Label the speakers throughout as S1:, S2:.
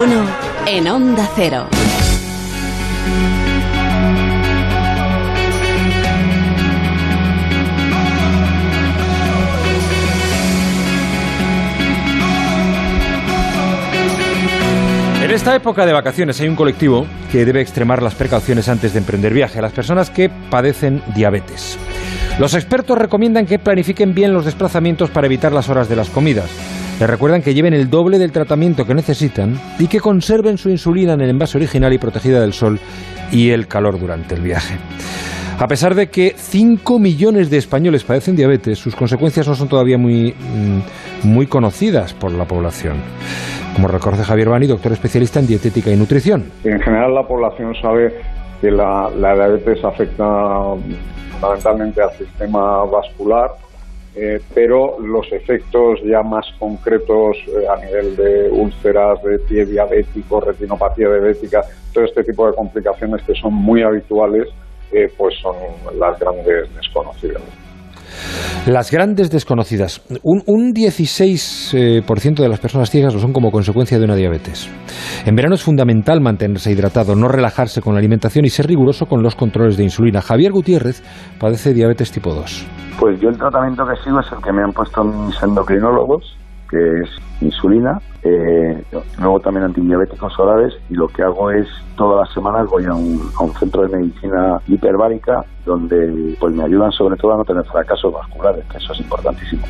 S1: Uno en Onda Cero.
S2: En esta época de vacaciones hay un colectivo que debe extremar las precauciones antes de emprender viaje, las personas que padecen diabetes. Los expertos recomiendan que planifiquen bien los desplazamientos para evitar las horas de las comidas. Les recuerdan que lleven el doble del tratamiento que necesitan y que conserven su insulina en el envase original y protegida del sol y el calor durante el viaje. A pesar de que 5 millones de españoles padecen diabetes, sus consecuencias no son todavía muy, mm, muy conocidas por la población. Como reconoce Javier Bani, doctor especialista en dietética y nutrición.
S3: En general la población sabe que la, la diabetes afecta fundamentalmente al sistema vascular, eh, pero los efectos ya más concretos eh, a nivel de úlceras, de pie diabético, retinopatía diabética, todo este tipo de complicaciones que son muy habituales, eh, pues son las grandes desconocidas.
S2: Las grandes desconocidas. Un, un 16% de las personas ciegas lo son como consecuencia de una diabetes. En verano es fundamental mantenerse hidratado, no relajarse con la alimentación y ser riguroso con los controles de insulina. Javier Gutiérrez padece diabetes tipo 2.
S4: Pues yo el tratamiento que sigo es el que me han puesto mis endocrinólogos, que es insulina, eh, luego también antidiabéticos orales y lo que hago es todas las semanas voy a un, a un centro de medicina hiperbárica donde pues me ayudan sobre todo a no tener fracasos vasculares, que eso es importantísimo.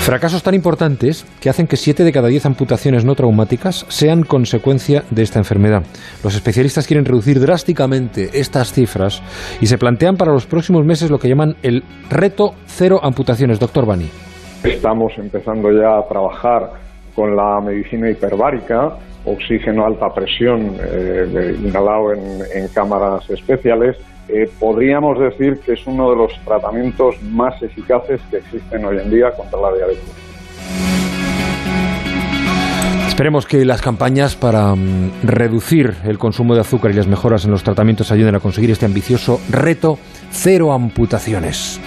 S2: Fracasos tan importantes que hacen que 7 de cada 10 amputaciones no traumáticas sean consecuencia de esta enfermedad. Los especialistas quieren reducir drásticamente estas cifras y se plantean para los próximos meses lo que llaman el reto cero amputaciones. Doctor Bani.
S3: Estamos empezando ya a trabajar con la medicina hiperbárica, oxígeno a alta presión eh, inhalado en, cámaras especiales. Eh, podríamos decir que es uno de los tratamientos más eficaces que existen hoy en día contra la diabetes.
S2: Esperemos que las campañas para um, reducir el consumo de azúcar y las mejoras en los tratamientos ayuden a conseguir este ambicioso reto cero amputaciones.